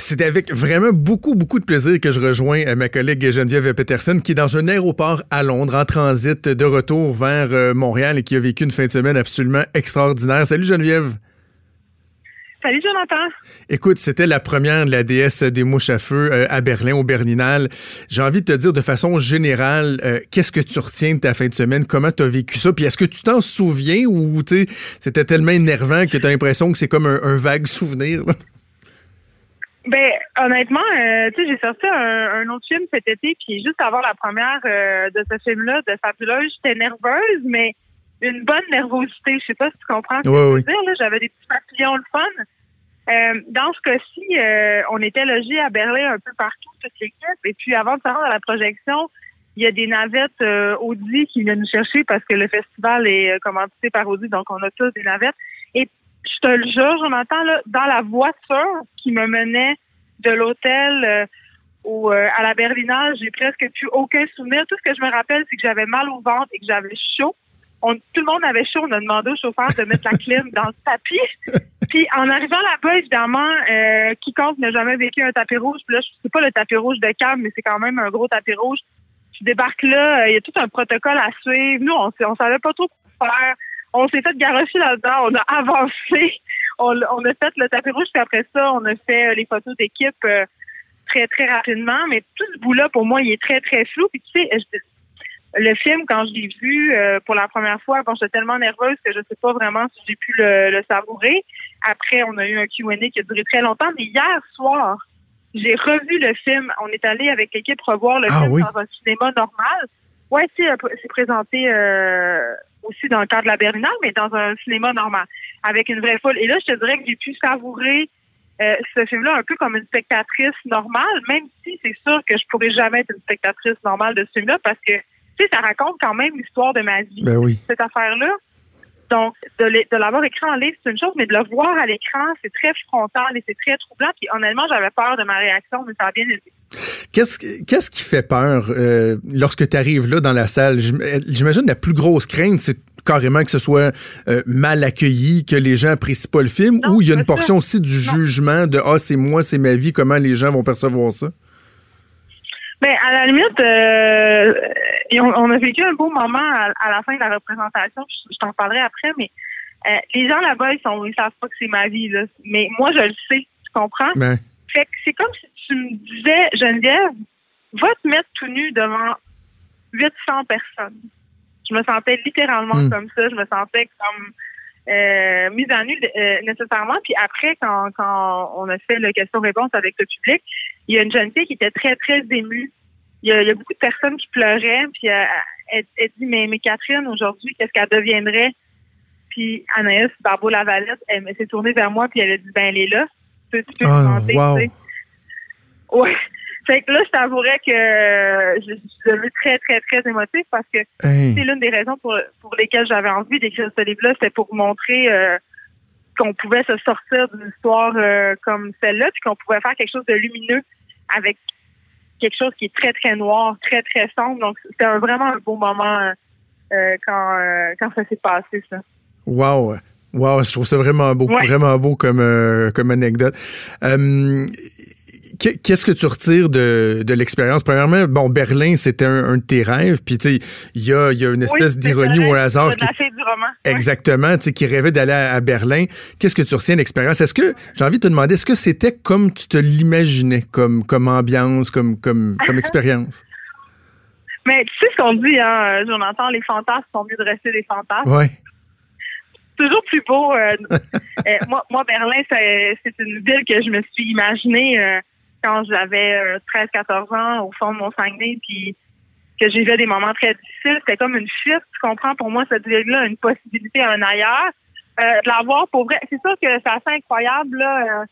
C'est avec vraiment beaucoup, beaucoup de plaisir que je rejoins euh, ma collègue Geneviève Peterson, qui est dans un aéroport à Londres, en transit de retour vers euh, Montréal et qui a vécu une fin de semaine absolument extraordinaire. Salut Geneviève. Salut Jonathan. Écoute, c'était la première de la déesse des mouches à feu euh, à Berlin, au Berninal. J'ai envie de te dire de façon générale, qu'est-ce que tu retiens de ta fin de semaine? Comment tu as vécu ça? Puis est-ce que tu t'en souviens ou c'était tellement énervant que tu as l'impression que c'est comme un, vague souvenir? Ben, honnêtement, euh, tu sais, j'ai sorti un, autre film cet été, puis juste avant la première euh, de ce film-là, de Fabuleuse, j'étais nerveuse, mais une bonne nervosité. Je sais pas si tu comprends ce que je veux dire. J'avais des petits papillons le fun. Euh, dans ce cas-ci, on était logés à Berlin un peu partout, toute l'équipe. Et puis, avant de se rendre à la projection, il y a des navettes Audi qui viennent nous chercher parce que le festival est commandité par Audi, donc on a tous des navettes. Et je te le jure, Jonathan, là, dans la voiture qui me menait de l'hôtel euh, au, euh, à la Berlinale, j'ai presque plus aucun souvenir. Tout ce que je me rappelle, c'est que j'avais mal au ventre et que j'avais chaud. On, tout le monde avait chaud. On a demandé au chauffeur de mettre la clim dans le tapis. Puis en arrivant là-bas, évidemment, euh, quiconque n'a jamais vécu un tapis rouge, puis là, c'est pas le tapis rouge de câble, mais c'est quand même un gros tapis rouge. Tu débarques là, il y a tout un protocole à suivre. Nous, on, on savait pas trop quoi faire on s'est fait garocher là-dedans, on a avancé, on, a fait le tapis rouge, puis après ça, on a fait euh, les photos d'équipe euh, très, très rapidement. Mais tout ce bout-là, pour moi, il est très, très flou. Puis tu sais, le film, quand je l'ai vu euh, pour la première fois, bon, j'étais tellement nerveuse que je sais pas vraiment si j'ai pu le, savourer. Après, on a eu un Q&A qui a duré très longtemps. Mais hier soir, j'ai revu le film. On est allé avec l'équipe revoir le ah film dans un cinéma normal. Ouais, c'est présenté aussi dans le cadre de la Berlinale, mais dans un cinéma normal, avec une vraie foule. Et là, je te dirais que j'ai pu savourer euh, ce film-là un peu comme une spectatrice normale, même si c'est sûr que je pourrais jamais être une spectatrice normale de ce film-là, parce que, tu sais, ça raconte quand même l'histoire de ma vie, ben oui. cette affaire-là. Donc, de l'avoir écrit en livre, c'est une chose, mais de le voir à l'écran, c'est très frontal et c'est très troublant. Puis honnêtement, j'avais peur de ma réaction, mais ça a bien été. Qu'est-ce, qu'est-ce qui fait peur euh, lorsque tu arrives là dans la salle? J'imagine la plus grosse crainte, c'est carrément que ce soit euh, mal accueilli, que les gens apprécient pas le film, ou il y a une portion aussi du jugement de ah c'est moi, c'est ma vie, comment les gens vont percevoir ça? Ben à la limite, euh, on, a vécu un beau moment à, la fin de la représentation. Je, t'en parlerai après, mais les gens là-bas ils sont ils savent pas que c'est ma vie là. Mais moi je le sais, tu comprends? Ben. Fait que c'est comme si tu me disais, Geneviève, va te mettre tout nu devant 800 personnes. Je me sentais littéralement hmm. comme ça. Je me sentais comme euh, mise à nu euh, nécessairement. Puis après, quand, quand on a fait le question-réponse avec le public, il y a une jeune fille qui était très, très émue. Il y a, beaucoup de personnes qui pleuraient. Puis euh, elle, dit, mais, mais Catherine, aujourd'hui, qu'est-ce qu'elle deviendrait? Puis Anaïs Barbeau-Lavalette, elle, s'est tournée vers moi puis elle a dit, ben elle est là. Tu peux, tu wow. Ouais. Fait que là, je t'avouerais que je, suis devenue très, très, très émotive parce que c'est l'une des raisons pour, pour lesquelles j'avais envie d'écrire ce livre-là. C'était pour montrer euh, qu'on pouvait se sortir d'une histoire euh, comme celle-là, puis qu'on pouvait faire quelque chose de lumineux avec quelque chose qui est très, très noir, très, très sombre. Donc, c'était vraiment un beau moment euh, quand, quand ça s'est passé, ça. Wow! Wow, je trouve ça vraiment beau, vraiment beau comme, comme anecdote. Qu'est-ce que tu retires de, de l'expérience? Premièrement, bon, Berlin, c'était un, de tes rêves, puis tu sais, il y a, y a, une espèce d'ironie ou un hasard. Qui, roman. Exactement, tu sais, qui rêvait d'aller à, Berlin. Qu'est-ce que tu retiens l'expérience? Est-ce que, j'ai envie de te demander, est-ce que c'était comme tu te l'imaginais, comme, comme ambiance, comme, comme, comme expérience? Mais tu sais ce qu'on dit, hein, entends les fantasmes sont mieux de rester des fantasmes. Oui toujours plus beau. Euh, euh, moi, moi, Berlin, c'est une ville que je me suis imaginée euh, quand j'avais 13-14 ans au fond de mon Saguenay, puis que j'ai vu des moments très difficiles. C'était comme une fuite, tu comprends? Pour moi, cette ville-là, une possibilité à un ailleurs. de l'avoir pour vrai. C'est sûr que c'est assez incroyable là,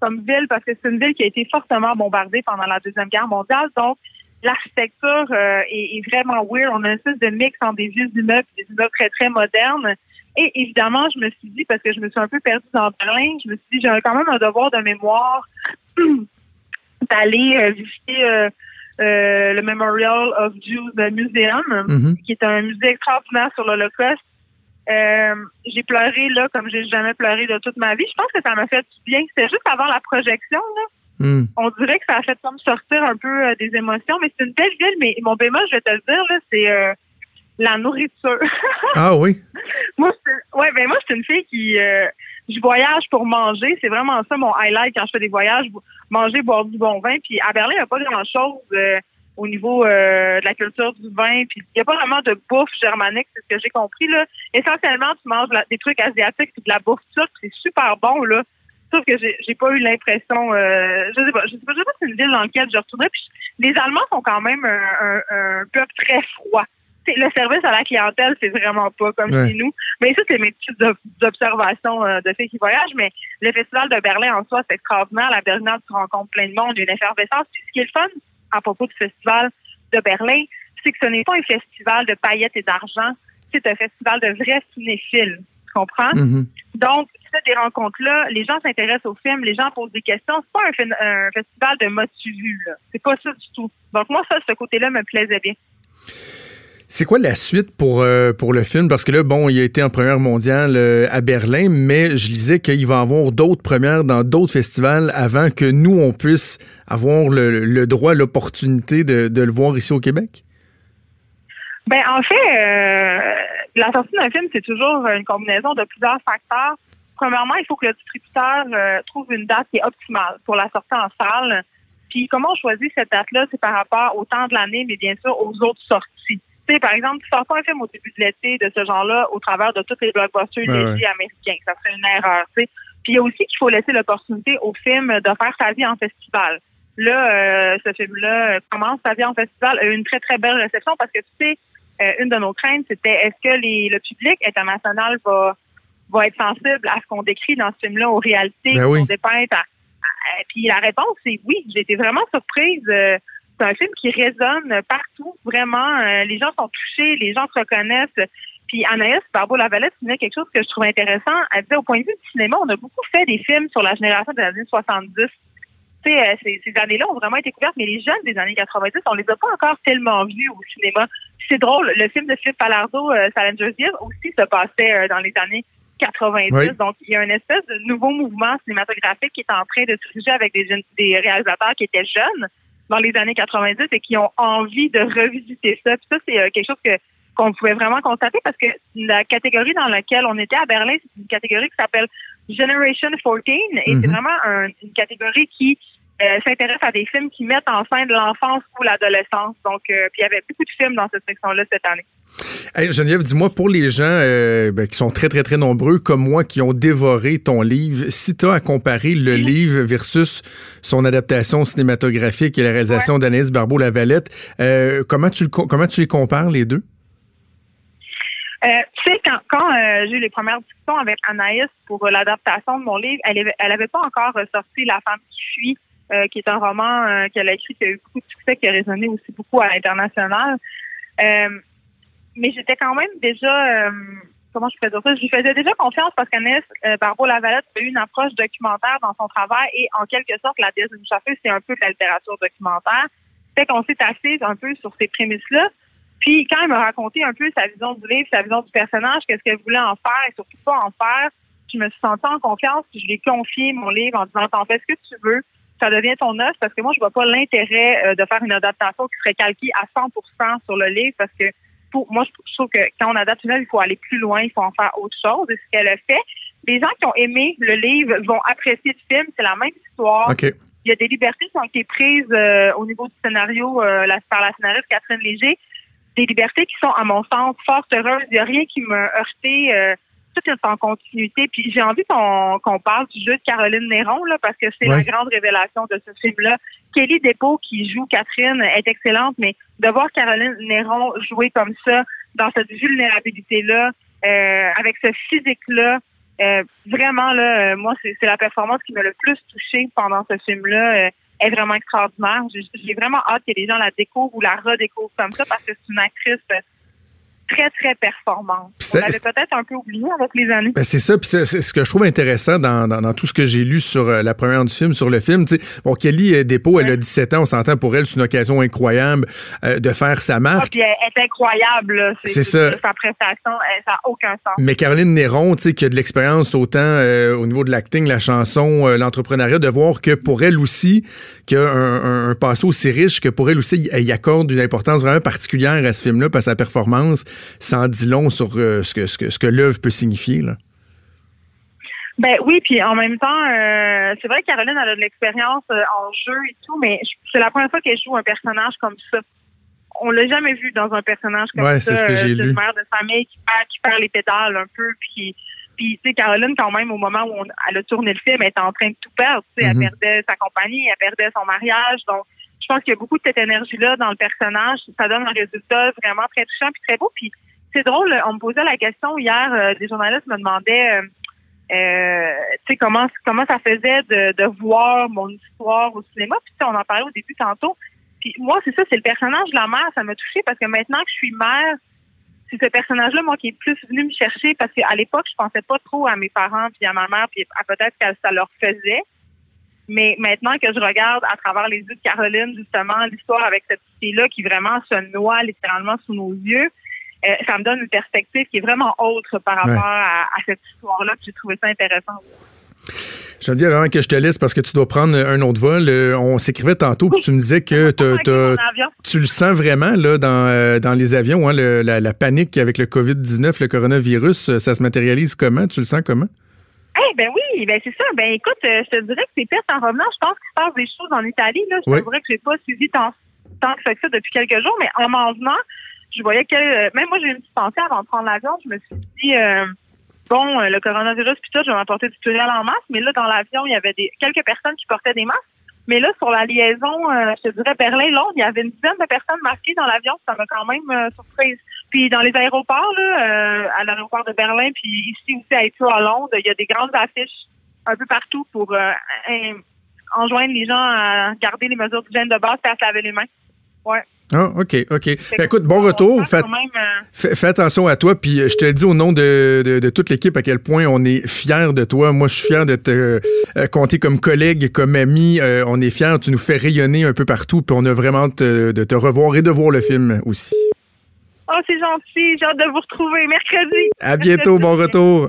comme ville parce que c'est une ville qui a été fortement bombardée pendant la Deuxième Guerre mondiale. Donc, l'architecture est, vraiment weird. On a une espèce de mix entre des vieux immeubles et des immeubles très, très modernes. Et évidemment, je me suis dit, parce que je me suis un peu perdue dans Berlin, je me suis dit, j'ai quand même un devoir de mémoire d'aller euh, visiter euh, euh, le Memorial of Jews Museum, mm-hmm. qui est un musée extraordinaire sur l'Holocauste. j'ai pleuré là comme j'ai jamais pleuré de toute ma vie. Je pense que ça m'a fait du bien. C'était juste avant la projection là. Hmm. On dirait que ça a fait comme sortir un peu euh, des émotions, mais c'est une belle ville. Mais mon bémol, je vais te le dire, là, c'est euh, la nourriture. ah oui. moi, ouais, ben moi, c'est une fille qui euh, je voyage pour manger. C'est vraiment ça mon highlight quand je fais des voyages. Manger, boire du bon vin. Puis à Berlin, il n'y a pas grand chose au niveau de la culture du vin. Puis il n'y a pas vraiment de bouffe germanique, c'est ce que j'ai compris. Là. Essentiellement, tu manges des trucs asiatiques puis de la bouffe turque, c'est super bon, là. Sauf que j'ai pas eu l'impression, euh, je sais pas, je sais pas, je sais pas si c'est une ville dans laquelle je retournerais. Puis les Allemands sont quand même un, un, peuple très froid. Le service à la clientèle, c'est vraiment pas comme chez nous. Mais ça, c'est mes petites observations euh, de filles qui voyagent. Mais le festival de Berlin en soi, c'est extraordinaire. La Berlinale, tu rencontres plein de monde, il y a une effervescence. Puis ce qui est le fun à propos du festival de Berlin, c'est que ce n'est pas un festival de paillettes et d'argent, c'est un festival de vrais cinéphiles comprends? Mm-hmm. Donc, des rencontres-là, les gens s'intéressent au film, les gens posent des questions. C'est pas un, festival de motu là. C'est pas ça du tout. Donc, moi, ça, ce côté-là me plaisait bien. C'est quoi la suite pour, euh, pour le film? Parce que là, bon, il a été en première mondiale euh, à Berlin, mais je lisais qu'il va avoir d'autres premières dans d'autres festivals avant que nous, on puisse avoir le, droit, l'opportunité de, de, le voir ici au Québec? Ben, en fait, euh, la sortie d'un film, c'est toujours une combinaison de plusieurs facteurs. Premièrement, il faut que le distributeur trouve une date qui est optimale pour la sortie en salle. Puis comment on choisit cette date-là, c'est par rapport au temps de l'année, mais bien sûr aux autres sorties. Tu sais, par exemple, tu sors pas un film au début de l'été de ce genre-là au travers de tous les blockbusters légers américains. Ça serait une erreur, tu sais. Puis il y a aussi qu'il faut laisser l'opportunité au film de faire sa vie en festival. Là, euh, ce film-là commence sa vie en festival, a eu une très, très belle réception parce que, tu sais, euh, une de nos craintes, c'était est-ce que les, le public international va, va être sensible à ce qu'on décrit dans ce film-là, aux réalités ben qu'on dépeint. puis la réponse, c'est oui. J'ai été vraiment surprise. Euh, c'est un film qui résonne partout, vraiment. Euh, les gens sont touchés, les gens se reconnaissent. Puis Anaïs Barbeau-Lavalette disait quelque chose que je trouve intéressant. Elle disait, au point de vue du cinéma, on a beaucoup fait des films sur la génération des années 70 euh, ces, ces années-là ont vraiment été couvertes, mais les jeunes des années 90, on les a pas encore tellement vus au cinéma. C'est drôle, le film de Philippe Palardo, euh, Salinger's aussi se passait euh, dans les années 90. Donc, il y a une espèce de nouveau mouvement cinématographique qui est en train de se avec des, jeunes, des réalisateurs qui étaient jeunes dans les années 90 et qui ont envie de revisiter ça. Puis ça, c'est euh, quelque chose que qu'on pouvait vraiment constater parce que la catégorie dans laquelle on était à Berlin, c'est une catégorie qui s'appelle Generation 14 et c'est mhm. vraiment une catégorie qui euh, s'intéresse à des films qui mettent en scène l'enfance ou l'adolescence. Donc, euh, puis il y avait beaucoup de films dans cette section-là cette année. Hey, Geneviève, dis-moi, pour les gens euh, ben, qui sont très, très, très nombreux, comme moi, qui ont dévoré ton livre, si tu as à comparer le livre versus son adaptation cinématographique et la réalisation d'Anaïs Barbeau-Lavalette, comment, tu comment tu les compares, les deux? Euh, tu sais, quand, quand euh, j'ai eu les premières discussions avec Anaïs pour l'adaptation de mon livre, elle n'avait elle avait pas encore sorti La femme qui fuit, euh, qui est un roman qu'elle a écrit qui a eu beaucoup de succès, qui a résonné aussi beaucoup à l'international. mais j'étais quand même déjà, comment je peux dire ça, je lui faisais déjà confiance parce qu'Anaïs Barbeau-Lavalette a eu une approche documentaire dans son travail et en quelque sorte, la déesse du c'est un peu de la littérature documentaire. Fait qu'on s'est assis un peu sur ces prémices-là. Puis quand elle m'a raconté un peu sa vision du livre, sa vision du personnage, qu'est-ce qu'elle voulait en faire et surtout pas en faire, je me suis sentie en confiance, puis je lui ai confié mon livre en disant t'en fais ce que tu veux, ça devient ton œuvre parce que moi je vois pas l'intérêt euh, de faire une adaptation qui serait calquée à 100% sur le livre parce que pour moi je trouve que quand on adapte une œuvre, il faut aller plus loin, il faut en faire autre chose et ce qu'elle a fait. Les gens qui ont aimé le livre vont apprécier le film, c'est la même histoire. Il y a des libertés qui ont été prises euh, au niveau du scénario euh, par la scénariste Catherine Léger des libertés qui sont, à mon sens, fort heureuses. Il n'y a rien qui m'a heurté. Euh, tout est en continuité. Puis j'ai envie qu'on parle du jeu de Caroline Néron, là, parce que c'est la grande révélation de ce film-là. Kelly Despaux, qui joue Catherine, est excellente, mais de voir Caroline Néron jouer comme ça, dans cette vulnérabilité-là, euh, avec ce physique-là, euh, vraiment, là, moi, c'est la performance qui m'a le plus touchée pendant ce film-là est vraiment extraordinaire. J'ai vraiment hâte que les gens la découvrent ou la redécouvrent comme ça parce que c'est une actrice très, très performante. On l'avait peut-être un peu oublié avec les années. Ben c'est ça, puis c'est ce que je trouve intéressant dans, dans, tout ce que j'ai lu sur euh, la première du film, sur le film. sais bon, Kelly euh, Despaux, elle a 17 ans, on s'entend pour elle, c'est une occasion incroyable euh, de faire sa marque. Ah, puis elle est incroyable, c'est ça. Sa prestation, ça n'a aucun sens. Mais Caroline Néron, tu sais, qui a de l'expérience autant au niveau de l'acting, la chanson, l'entrepreneuriat, de voir que pour elle aussi, qu'il y a un, un, passé aussi riche, que pour elle aussi, elle y accorde une importance vraiment particulière à ce film-là, parce que sa performance, ça en dit long sur euh, ce que, ce que, ce que l'œuvre peut signifier. Là. Ben oui, puis en même temps, euh, c'est vrai que Caroline elle a de l'expérience euh, en jeu et tout, mais c'est la première fois qu'elle joue un personnage comme ça. On l'a jamais vu dans un personnage comme ouais, ça. c'est ce que j'ai lu. Une mère de famille qui perd, qui perd les pédales un peu, puis puis, tu sais, Caroline, quand même, au moment où elle a tourné le film, elle était en train de tout perdre. Tu sais, Elle mm-hmm. perdait sa compagnie, elle perdait son mariage. Donc, je pense qu'il y a beaucoup de cette énergie-là dans le personnage. Ça donne un résultat vraiment très touchant puis très beau. Puis c'est drôle, on me posait la question hier, euh, des journalistes me demandaient, euh, euh, tu sais, comment comment ça faisait de, de voir mon histoire au cinéma. Puis on en parlait au début tantôt. Puis moi, c'est ça, c'est le personnage de la mère, ça m'a touché parce que maintenant que je suis mère, c'est ce personnage-là, moi, qui est plus venu me chercher parce qu'à l'époque, je pensais pas trop à mes parents puis à ma mère puis à peut-être que ça leur faisait. Mais maintenant que je regarde à travers les yeux de Caroline, justement, l'histoire avec cette fille-là qui vraiment se noie littéralement sous nos yeux, euh, ça me donne une perspective qui est vraiment autre par rapport à, cette histoire-là. J'ai trouvé ça intéressant. Je te dis avant que je te laisse parce que tu dois prendre un autre vol. Euh, on s'écrivait tantôt, puis tu me disais que tu le sens vraiment là, dans, euh, dans les avions, hein, la, panique avec le COVID-19, le coronavirus, ça se matérialise comment? Tu le sens comment? Eh ben oui, ben c'est ça. Ben écoute, je te dirais que c'est pire en revenant. Je pense qu'il se passe des choses en Italie. Là. Je te dirais que j'ai pas suivi tant, tant que ça depuis quelques jours, mais en m'en venant, je voyais que euh, même moi j'ai une petite pensée avant de prendre l'avion, je me suis dit euh, bon, euh, le coronavirus puis tout, je vais m'apporter du tunnel en masse, mais là dans l'avion, il y avait des quelques personnes qui portaient des masques. Mais là, sur la liaison, je te dirais Berlin-Londres, il y avait une dizaine de personnes masquées dans l'avion. Ça m'a quand même surprise. Puis dans les aéroports, là, à l'aéroport de Berlin, puis ici aussi à Heathrow à Londres, il y a des grandes affiches un peu partout pour enjoindre les gens à garder les mesures d'hygiène de base et à se laver les mains. Ouais. Ah, OK, OK. Ben, écoute, bon retour. Euh, fais, attention à toi. Puis euh, je te dis au nom de, toute l'équipe à quel point on est fiers de toi. Moi, je suis fier de te euh, compter comme collègue, comme ami. on est fiers. Tu nous fais rayonner un peu partout. Puis on a vraiment de te revoir et de voir le film aussi. Oh, c'est gentil. J'ai hâte de vous retrouver mercredi. À bientôt. bon retour.